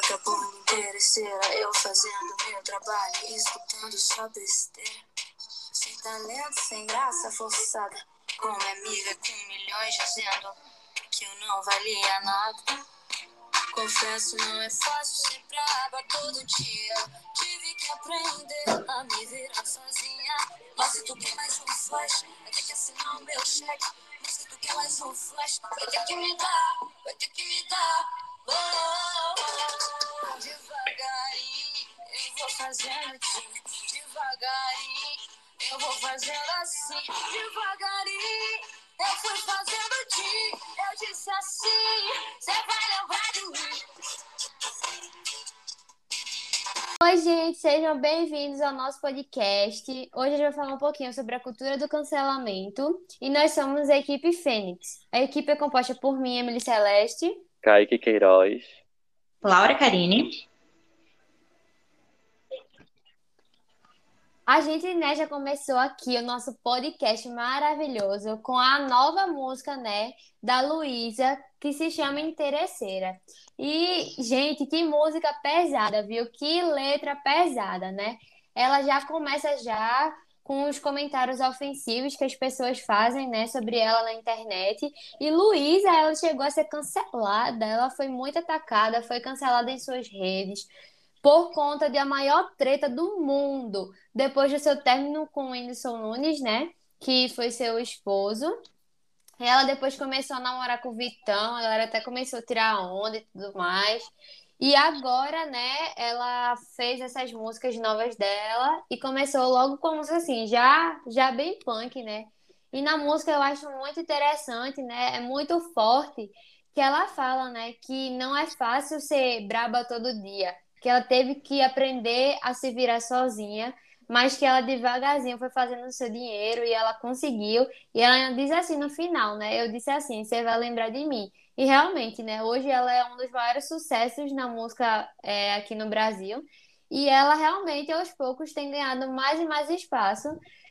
vagabunda interesseira, eu fazendo meu trabalho, escutando só besteira. Sem talento, sem graça forçada, com minha amiga com milhões dizendo que eu não valia nada. Confesso, não é fácil ser braba todo dia. Tive que aprender a me virar sozinha. Mas se tu quer mais um flash, vai ter que assinar o meu cheque. Mas se tu quer mais um flash, vai ter que me dar, vai ter que me dar. Oh, oh, fazendo de devagarinho. Eu vou fazendo assim, devagarinho. Eu fui fazendo de, eu disse assim, você vai lembrar de mim. Oi, gente, sejam bem-vindos ao nosso podcast. Hoje a gente vai falar um pouquinho sobre a cultura do cancelamento e nós somos a equipe Fênix. A equipe é composta por mim, Emily Celeste, Kaique Queiroz, Laura Carine. A gente né, já começou aqui o nosso podcast maravilhoso com a nova música né, da Luísa, que se chama Interesseira. E, gente, que música pesada, viu? Que letra pesada, né? Ela já começa já com os comentários ofensivos que as pessoas fazem, né, sobre ela na internet. E Luísa, ela chegou a ser cancelada, ela foi muito atacada, foi cancelada em suas redes por conta de a maior treta do mundo, depois do seu término com o Whindersson Nunes, né? Que foi seu esposo. Ela depois começou a namorar com o Vitão, ela até começou a tirar onda e tudo mais. E agora, né, ela fez essas músicas novas dela e começou logo com música assim, já, já bem punk, né? E na música eu acho muito interessante, né? É muito forte que ela fala, né, que não é fácil ser braba todo dia que ela teve que aprender a se virar sozinha, mas que ela devagarzinho foi fazendo o seu dinheiro e ela conseguiu. E ela diz assim no final, né? Eu disse assim: você vai lembrar de mim. E realmente, né? Hoje ela é um dos maiores sucessos na música é, aqui no Brasil. E ela realmente, aos poucos, tem ganhado mais e mais espaço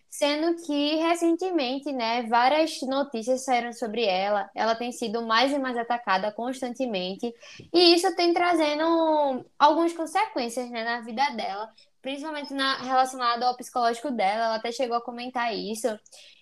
sendo que recentemente, né, várias notícias saíram sobre ela. Ela tem sido mais e mais atacada constantemente, e isso tem trazendo algumas consequências, né, na vida dela, principalmente na, relacionado ao psicológico dela. Ela até chegou a comentar isso.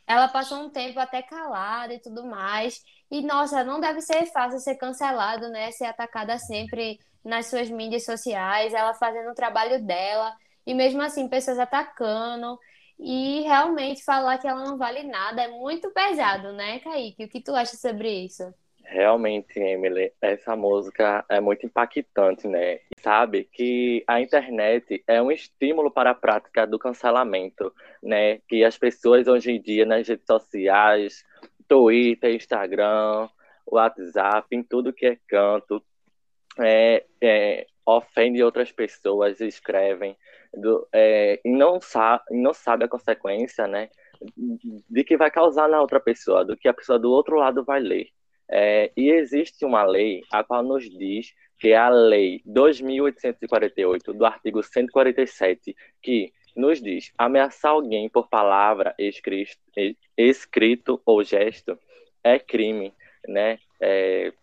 Ela passou um tempo até calada e tudo mais. E nossa, não deve ser fácil ser cancelado, né, ser atacada sempre nas suas mídias sociais, ela fazendo o trabalho dela. E mesmo assim, pessoas atacando e realmente falar que ela não vale nada é muito pesado, né, Kaique? O que tu acha sobre isso? Realmente, Emily, essa música é muito impactante, né? Sabe que a internet é um estímulo para a prática do cancelamento, né? Que as pessoas hoje em dia nas redes sociais, Twitter, Instagram, WhatsApp, em tudo que é canto, é, é, ofende outras pessoas, escrevem do, é, e não sabe, não sabe a consequência, né, de que vai causar na outra pessoa, do que a pessoa do outro lado vai ler. É, e existe uma lei a qual nos diz que é a lei 2848 do artigo 147 que nos diz ameaçar alguém por palavra, escrito, escrito ou gesto é crime, né? É,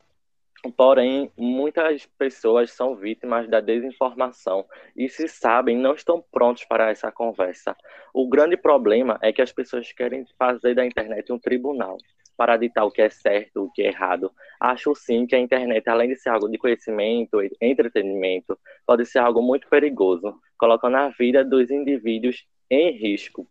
Porém, muitas pessoas são vítimas da desinformação e, se sabem, não estão prontos para essa conversa. O grande problema é que as pessoas querem fazer da internet um tribunal para ditar o que é certo, o que é errado. Acho sim que a internet, além de ser algo de conhecimento e entretenimento, pode ser algo muito perigoso, colocando a vida dos indivíduos em risco.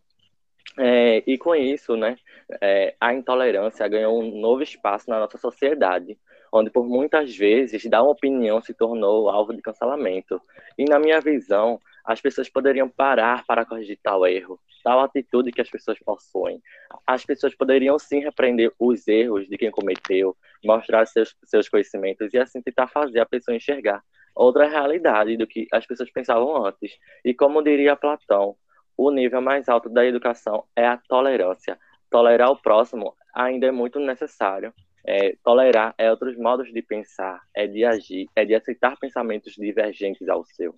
É, e com isso, né, é, a intolerância ganhou um novo espaço na nossa sociedade onde por muitas vezes dar uma opinião se tornou alvo de cancelamento. E na minha visão, as pessoas poderiam parar para corrigir tal erro, tal atitude que as pessoas possuem. As pessoas poderiam sim repreender os erros de quem cometeu, mostrar seus, seus conhecimentos e assim tentar fazer a pessoa enxergar outra realidade do que as pessoas pensavam antes. E como diria Platão, o nível mais alto da educação é a tolerância. Tolerar o próximo ainda é muito necessário. É, tolerar é outros modos de pensar, é de agir, é de aceitar pensamentos divergentes ao seu.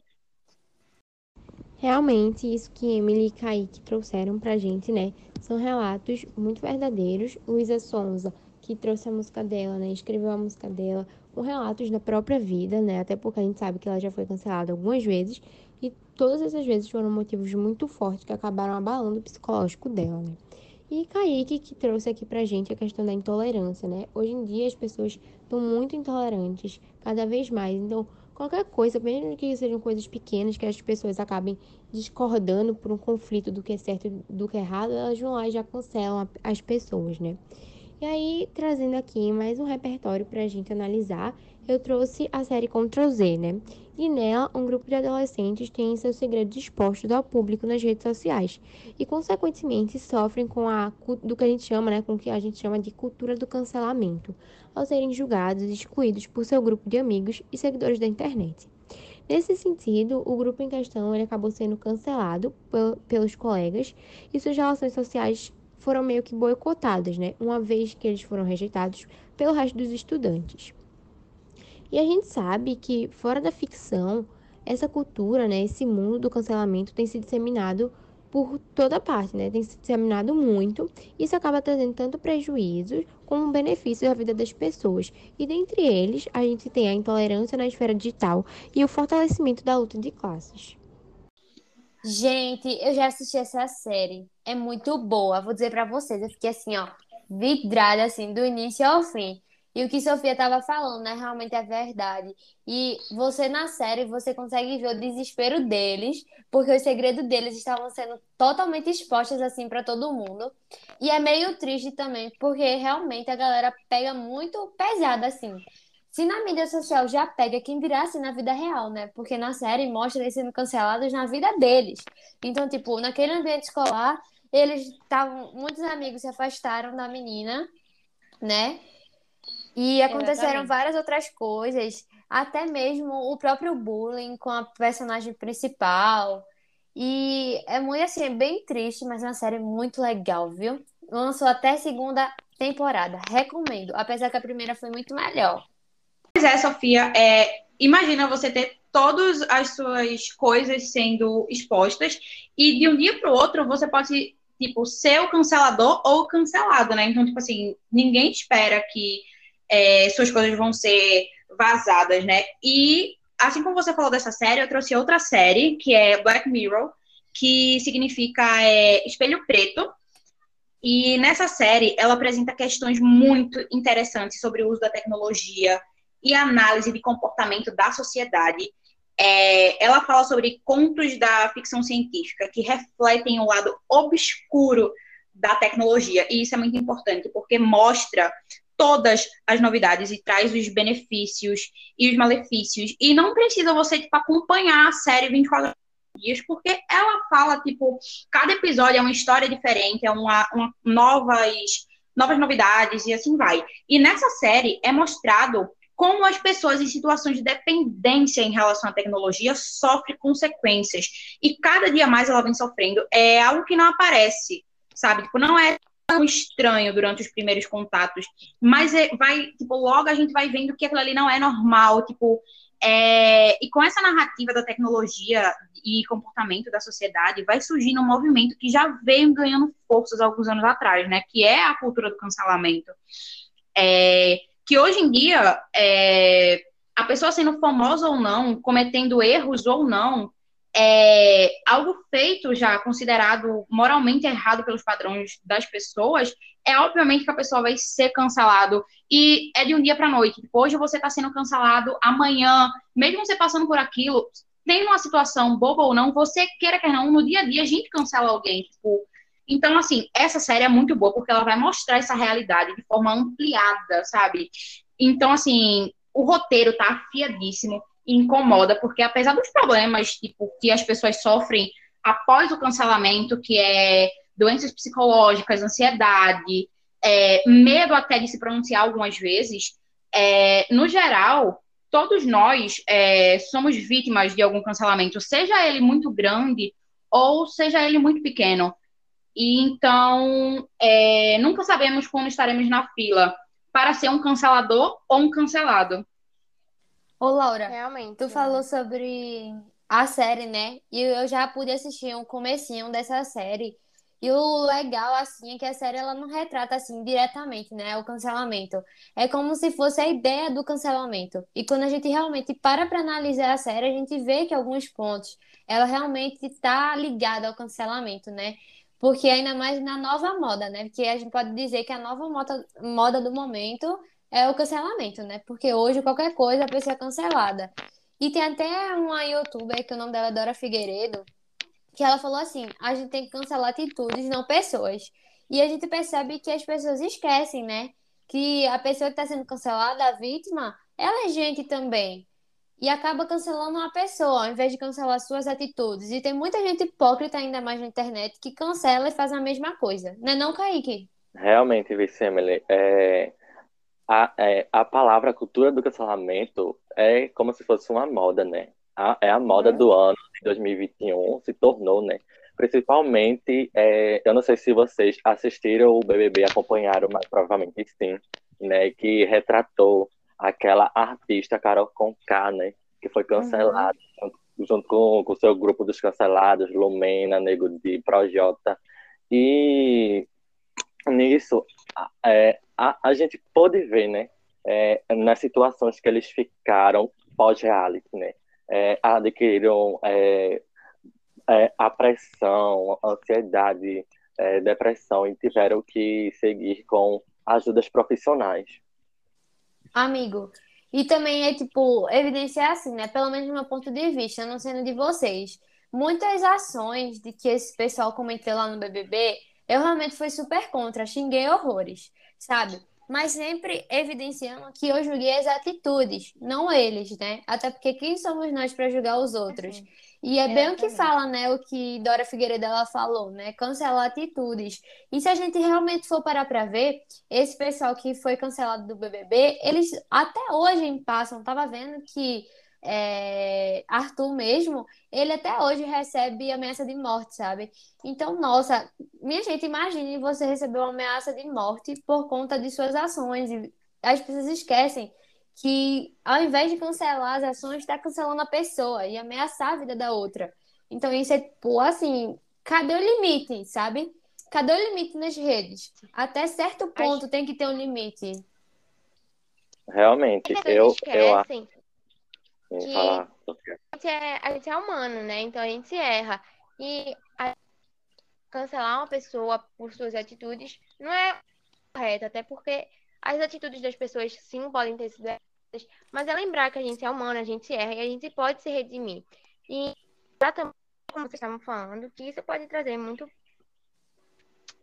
Realmente, isso que Emily e Kaique trouxeram pra gente, né? São relatos muito verdadeiros. Luísa Sonza, que trouxe a música dela, né? Escreveu a música dela. com relatos da própria vida, né? Até porque a gente sabe que ela já foi cancelada algumas vezes e todas essas vezes foram motivos muito fortes que acabaram abalando o psicológico dela, né? E Kaique que trouxe aqui pra gente a questão da intolerância, né? Hoje em dia as pessoas estão muito intolerantes, cada vez mais. Então, qualquer coisa, mesmo que sejam coisas pequenas, que as pessoas acabem discordando por um conflito do que é certo e do que é errado, elas vão lá e já cancelam as pessoas, né? E aí, trazendo aqui mais um repertório para a gente analisar, eu trouxe a série Ctrl Z, né? E nela, um grupo de adolescentes tem seus segredos expostos ao público nas redes sociais e, consequentemente, sofrem com a do que a gente chama, né, com o que a gente chama de cultura do cancelamento, ao serem julgados e excluídos por seu grupo de amigos e seguidores da internet. Nesse sentido, o grupo em questão ele acabou sendo cancelado pelos colegas e suas relações sociais foram meio que boicotadas, né? Uma vez que eles foram rejeitados pelo resto dos estudantes. E a gente sabe que fora da ficção, essa cultura, né, esse mundo do cancelamento tem se disseminado por toda parte, né? Tem se disseminado muito. Isso acaba trazendo tanto prejuízos como benefícios à vida das pessoas. E dentre eles, a gente tem a intolerância na esfera digital e o fortalecimento da luta de classes. Gente, eu já assisti essa série. É muito boa. Vou dizer para vocês, eu fiquei assim, ó, vidrada assim do início ao fim. E o que Sofia estava falando, né, realmente é verdade. E você na série, você consegue ver o desespero deles, porque os segredos deles estavam sendo totalmente expostos assim para todo mundo. E é meio triste também, porque realmente a galera pega muito pesado assim. Se na mídia social já pega, quem dirá assim na vida real, né? Porque na série mostra eles sendo cancelados na vida deles. Então, tipo, naquele ambiente escolar, eles estavam. Muitos amigos se afastaram da menina, né? E aconteceram Exatamente. várias outras coisas, até mesmo o próprio bullying com a personagem principal. E é muito assim, é bem triste, mas é uma série muito legal, viu? Lançou até segunda temporada. Recomendo, apesar que a primeira foi muito melhor. Pois é, Sofia, é, imagina você ter todas as suas coisas sendo expostas e de um dia para o outro você pode, tipo, ser o cancelador ou cancelado, né? Então, tipo assim, ninguém espera que é, suas coisas vão ser vazadas, né? E, assim como você falou dessa série, eu trouxe outra série, que é Black Mirror, que significa é, espelho preto, e nessa série, ela apresenta questões muito interessantes sobre o uso da tecnologia, e análise de comportamento da sociedade. É, ela fala sobre contos da ficção científica que refletem o lado obscuro da tecnologia, e isso é muito importante, porque mostra todas as novidades e traz os benefícios e os malefícios. E não precisa você tipo, acompanhar a série 24 dias, porque ela fala, tipo, cada episódio é uma história diferente, é uma, uma novas, novas novidades e assim vai. E nessa série é mostrado como as pessoas em situações de dependência em relação à tecnologia sofrem consequências. E cada dia mais ela vem sofrendo. É algo que não aparece, sabe? Tipo, não é estranho durante os primeiros contatos, mas é, vai, tipo, logo a gente vai vendo que aquilo ali não é normal, tipo, é, e com essa narrativa da tecnologia e comportamento da sociedade, vai surgindo um movimento que já vem ganhando forças alguns anos atrás, né? Que é a cultura do cancelamento. É, que hoje em dia, é, a pessoa sendo famosa ou não, cometendo erros ou não, é algo feito já considerado moralmente errado pelos padrões das pessoas, é obviamente que a pessoa vai ser cancelado e é de um dia para noite. Hoje você está sendo cancelado, amanhã, mesmo você passando por aquilo, tem uma situação boba ou não, você queira que não, no dia a dia a gente cancela alguém, tipo, então, assim, essa série é muito boa porque ela vai mostrar essa realidade de forma ampliada, sabe? Então, assim, o roteiro tá afiadíssimo incomoda, porque apesar dos problemas, tipo, que as pessoas sofrem após o cancelamento, que é doenças psicológicas, ansiedade, é, medo até de se pronunciar algumas vezes, é, no geral, todos nós é, somos vítimas de algum cancelamento, seja ele muito grande ou seja ele muito pequeno. E então, é, nunca sabemos quando estaremos na fila para ser um cancelador ou um cancelado. Ô, Laura, Realmente, tu né? falou sobre a série, né? E eu já pude assistir um comecinho dessa série. E o legal, assim, é que a série ela não retrata, assim, diretamente, né, o cancelamento. É como se fosse a ideia do cancelamento. E quando a gente realmente para para analisar a série, a gente vê que alguns pontos ela realmente está ligada ao cancelamento, né? Porque ainda mais na nova moda, né? Porque a gente pode dizer que a nova moda, moda do momento é o cancelamento, né? Porque hoje qualquer coisa a pessoa é cancelada. E tem até uma youtuber, que o nome dela é Dora Figueiredo, que ela falou assim: a gente tem que cancelar atitudes, não pessoas. E a gente percebe que as pessoas esquecem, né? Que a pessoa que está sendo cancelada, a vítima, ela é gente também. E acaba cancelando uma pessoa, ao invés de cancelar suas atitudes. E tem muita gente hipócrita ainda mais na internet que cancela e faz a mesma coisa. Não é não, Kaique? Realmente, Vicemily, é, a, é, a palavra cultura do cancelamento é como se fosse uma moda, né? A, é a moda uhum. do ano de 2021, se tornou, né? Principalmente, é, eu não sei se vocês assistiram o BBB, acompanharam, mas provavelmente sim, né? Que retratou aquela artista Carol Conká, né? Que foi cancelada uhum. junto, junto com o seu grupo dos cancelados, Lumena, Nego de Projota. E nisso, é, a, a gente pôde ver, né? É, nas situações que eles ficaram pós-reality, né? É, adquiriram é, é, a pressão, ansiedade, é, depressão e tiveram que seguir com ajudas profissionais. Amigo, e também é tipo, evidenciar assim, né? Pelo menos do meu ponto de vista, não sendo de vocês. Muitas ações de que esse pessoal comentou lá no BBB, eu realmente fui super contra, xinguei horrores, sabe? mas sempre evidenciando que eu julguei as atitudes, não eles, né? Até porque quem somos nós para julgar os outros? Assim, e é bem o que fala, né? O que Dora Figueiredo ela falou, né? Cancelar atitudes. E se a gente realmente for parar para ver, esse pessoal que foi cancelado do BBB, eles até hoje passam, tava vendo que é, Arthur mesmo, ele até hoje recebe ameaça de morte, sabe? Então, nossa, minha gente, imagine você receber uma ameaça de morte por conta de suas ações. E as pessoas esquecem que, ao invés de cancelar as ações, está cancelando a pessoa e ameaçar a vida da outra. Então, isso é, pô, assim, cadê o limite, sabe? Cadê o limite nas redes? Até certo ponto tem que ter um limite. Realmente, eu, eu acho que falar. A gente, é, a gente é humano, né? Então a gente erra. E cancelar uma pessoa por suas atitudes não é correto, até porque as atitudes das pessoas sim podem ter sido erradas, mas é lembrar que a gente é humano, a gente erra e a gente pode se redimir. E exatamente como vocês estavam falando, que isso pode trazer muito.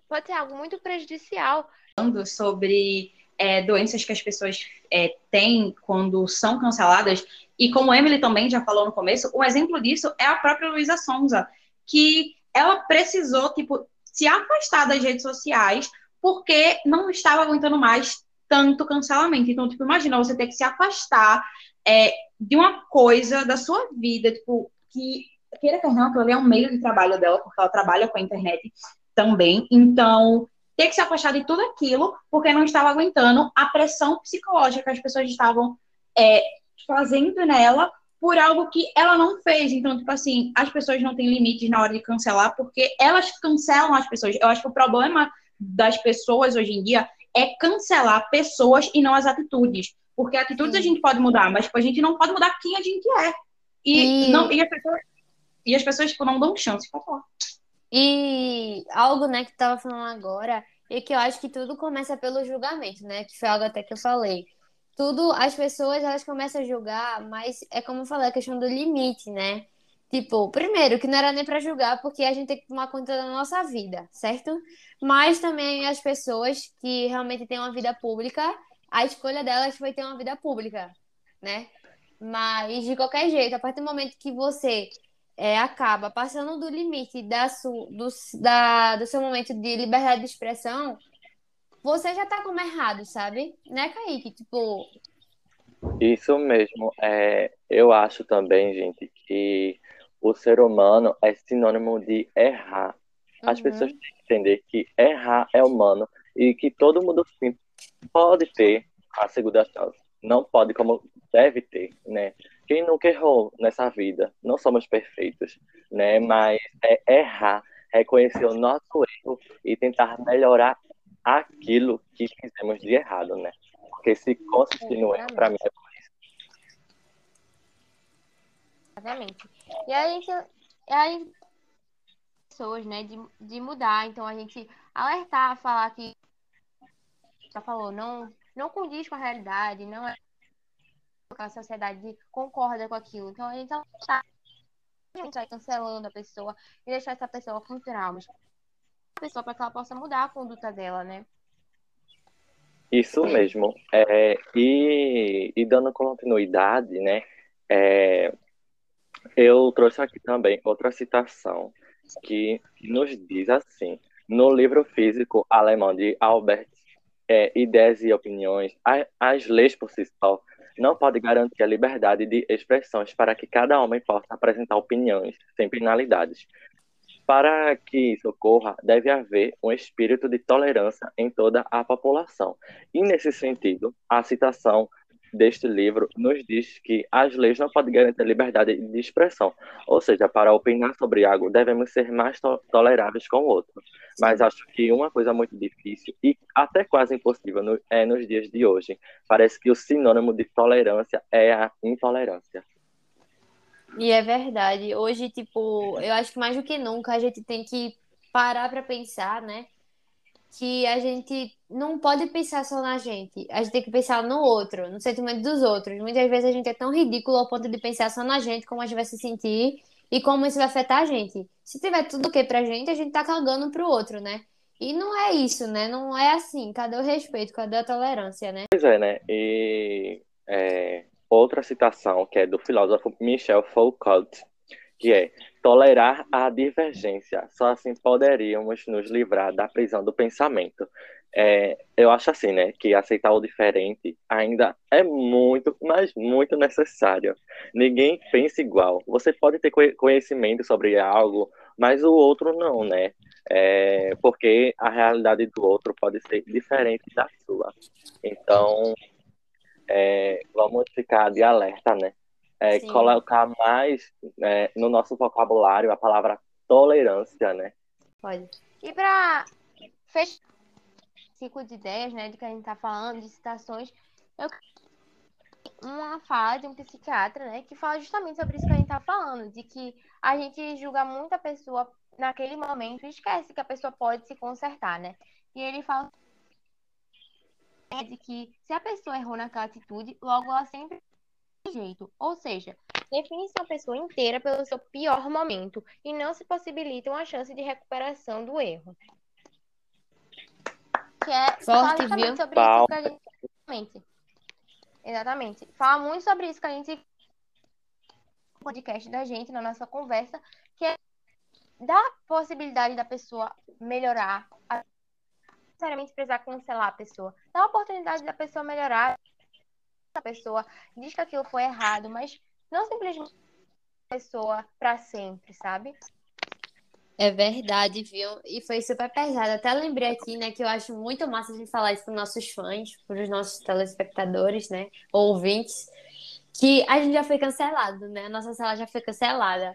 pode ser algo muito prejudicial. Falando sobre é, doenças que as pessoas é, têm quando são canceladas, e como Emily também já falou no começo, um exemplo disso é a própria Luísa Sonza, que ela precisou, tipo, se afastar das redes sociais porque não estava aguentando mais tanto cancelamento. Então, tipo, imagina você ter que se afastar é, de uma coisa da sua vida, tipo, que queira que não, aquilo ali é um meio de trabalho dela, porque ela trabalha com a internet também. Então, ter que se afastar de tudo aquilo porque não estava aguentando a pressão psicológica que as pessoas estavam é, fazendo nela por algo que ela não fez. Então, tipo assim, as pessoas não têm limites na hora de cancelar porque elas cancelam as pessoas. Eu acho que o problema das pessoas hoje em dia é cancelar pessoas e não as atitudes. Porque atitudes Sim. a gente pode mudar, mas tipo, a gente não pode mudar quem a gente é. E, e... Não, e as pessoas, e as pessoas tipo, não dão chance para falar. E algo, né, que tu tava falando agora, e que eu acho que tudo começa pelo julgamento, né? Que foi algo até que eu falei. Tudo, as pessoas, elas começam a julgar, mas é como eu falei, a questão do limite, né? Tipo, primeiro, que não era nem para julgar, porque a gente tem que tomar conta da nossa vida, certo? Mas também as pessoas que realmente têm uma vida pública, a escolha delas foi ter uma vida pública, né? Mas, de qualquer jeito, a partir do momento que você é, acaba passando do limite da su, do, da, do seu momento de liberdade de expressão, você já tá como errado, sabe? Né, Kaique? Tipo. Isso mesmo. É, eu acho também, gente, que o ser humano é sinônimo de errar. As uhum. pessoas têm que entender que errar é humano e que todo mundo sim, pode ter a segunda chance. Não pode como deve ter, né? Quem nunca errou nessa vida? Não somos perfeitos, né? Mas é errar reconhecer o nosso erro e tentar melhorar aquilo que fizemos de errado, né? Porque se consistir no erro, para mim é por isso. Exatamente. E a gente, a gente pessoas, né, de, de mudar. Então a gente alertar, falar que já falou, não, não condiz com a realidade, não é a sociedade concorda com aquilo. Então a gente tá gente vai cancelando a pessoa e deixar essa pessoa com traumas. A pessoa para que ela possa mudar a conduta dela, né? Isso mesmo. É, e, e dando continuidade, né? É, eu trouxe aqui também outra citação que nos diz assim: no livro físico alemão de Albert é, Ideias e Opiniões, as leis por si só não podem garantir a liberdade de expressões para que cada homem possa apresentar opiniões sem penalidades. Para que isso ocorra, deve haver um espírito de tolerância em toda a população. E, nesse sentido, a citação deste livro nos diz que as leis não podem garantir a liberdade de expressão, ou seja, para opinar sobre algo devemos ser mais to toleráveis com o outro. Mas acho que uma coisa muito difícil e até quase impossível no, é nos dias de hoje. Parece que o sinônimo de tolerância é a intolerância. E é verdade. Hoje, tipo, eu acho que mais do que nunca a gente tem que parar para pensar, né? que a gente não pode pensar só na gente, a gente tem que pensar no outro, no sentimento dos outros. Muitas vezes a gente é tão ridículo ao ponto de pensar só na gente, como a gente vai se sentir e como isso vai afetar a gente. Se tiver tudo o que pra gente, a gente tá cagando pro outro, né? E não é isso, né? Não é assim. Cadê o respeito? Cadê a tolerância, né? Pois é, né? E é, outra citação que é do filósofo Michel Foucault, que é tolerar a divergência. Só assim poderíamos nos livrar da prisão do pensamento. É, eu acho assim, né, que aceitar o diferente ainda é muito, mas muito necessário. Ninguém pensa igual. Você pode ter conhecimento sobre algo, mas o outro não, né? É, porque a realidade do outro pode ser diferente da sua. Então, é, vamos ficar de alerta, né? É, colocar mais é, no nosso vocabulário a palavra tolerância, né? Pode. E para fechar ciclo de ideias, né, de que a gente está falando, de citações, eu uma fala de um psiquiatra, né, que fala justamente sobre isso que a gente está falando, de que a gente julga muito a pessoa naquele momento e esquece que a pessoa pode se consertar, né? E ele fala de que se a pessoa errou naquela atitude, logo ela sempre jeito. Ou seja, define-se uma pessoa inteira pelo seu pior momento e não se possibilita uma chance de recuperação do erro. Que é Forte, viu? sobre isso que a gente. Exatamente. Exatamente. Fala muito sobre isso que a gente. podcast da gente, na nossa conversa, que é dar possibilidade da pessoa melhorar, necessariamente precisar cancelar a pessoa. Dá a oportunidade da pessoa melhorar a pessoa diz que aquilo foi errado, mas não simplesmente a pessoa para sempre, sabe? É verdade, viu? E foi super pesado. Até lembrei aqui, né, que eu acho muito massa de falar isso para os nossos fãs, para os nossos telespectadores, né, ou ouvintes, que a gente já foi cancelado, né? A nossa sala já foi cancelada.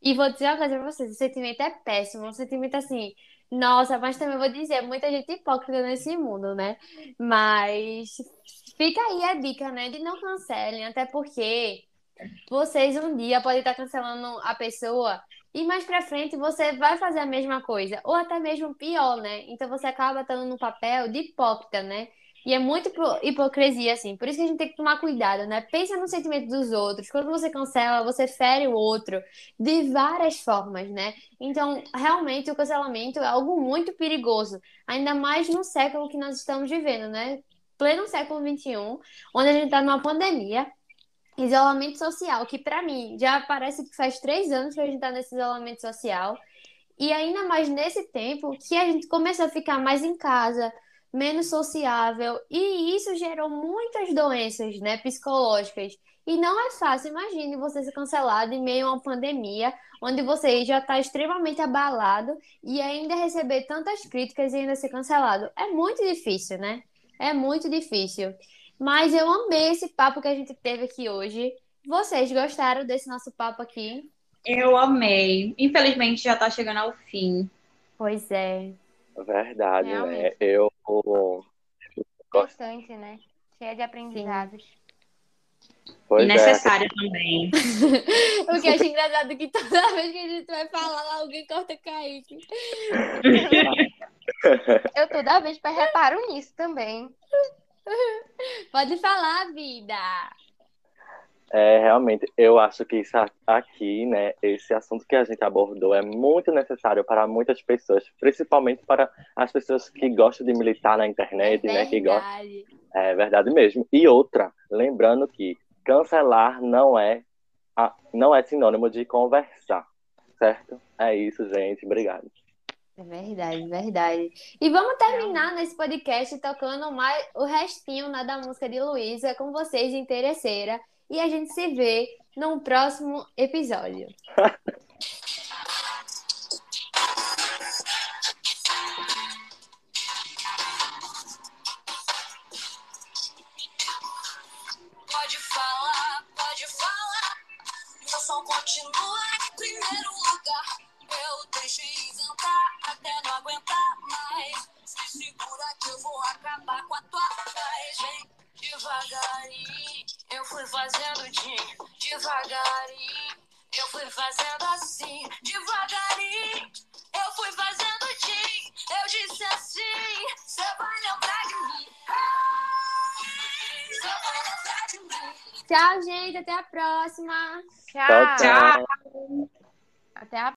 E vou dizer uma coisa para vocês, o sentimento é péssimo, um sentimento assim, nossa, mas também vou dizer, muita gente hipócrita nesse mundo, né? Mas Fica aí a dica, né, de não cancelem, até porque vocês um dia podem estar cancelando a pessoa e mais pra frente você vai fazer a mesma coisa, ou até mesmo pior, né? Então você acaba estando no papel de hipócrita, né? E é muito hipocrisia, assim. Por isso que a gente tem que tomar cuidado, né? Pensa no sentimento dos outros. Quando você cancela, você fere o outro de várias formas, né? Então, realmente, o cancelamento é algo muito perigoso. Ainda mais no século que nós estamos vivendo, né? pleno século XXI, onde a gente está numa pandemia, isolamento social, que para mim já parece que faz três anos que a gente está nesse isolamento social, e ainda mais nesse tempo que a gente começou a ficar mais em casa, menos sociável, e isso gerou muitas doenças, né, psicológicas. E não é fácil, imagine você ser cancelado em meio a uma pandemia, onde você já está extremamente abalado e ainda receber tantas críticas e ainda ser cancelado. É muito difícil, né? É muito difícil. Mas eu amei esse papo que a gente teve aqui hoje. Vocês gostaram desse nosso papo aqui? Eu amei. Infelizmente já está chegando ao fim. Pois é. Verdade, né? Realmente. Eu gosto. Bastante, né? Cheia de aprendizados. Pois E é, necessário também. O que eu acho engraçado é que toda vez que a gente vai falar, alguém corta Kaique. Eu toda vez reparo nisso também. Pode falar, vida. É, realmente, eu acho que isso aqui, né, esse assunto que a gente abordou é muito necessário para muitas pessoas, principalmente para as pessoas que gostam de militar na internet, né, que gostam, Verdade. é verdade mesmo. E outra, lembrando que cancelar não é, a- não é sinônimo de conversar, certo? É isso, gente, obrigado. É verdade, verdade. E vamos terminar nesse podcast tocando mais o restinho né, da música de Luísa com vocês, interesseira. E a gente se vê num próximo episódio. Tchau, gente. Até a próxima. Tchau, tchau. A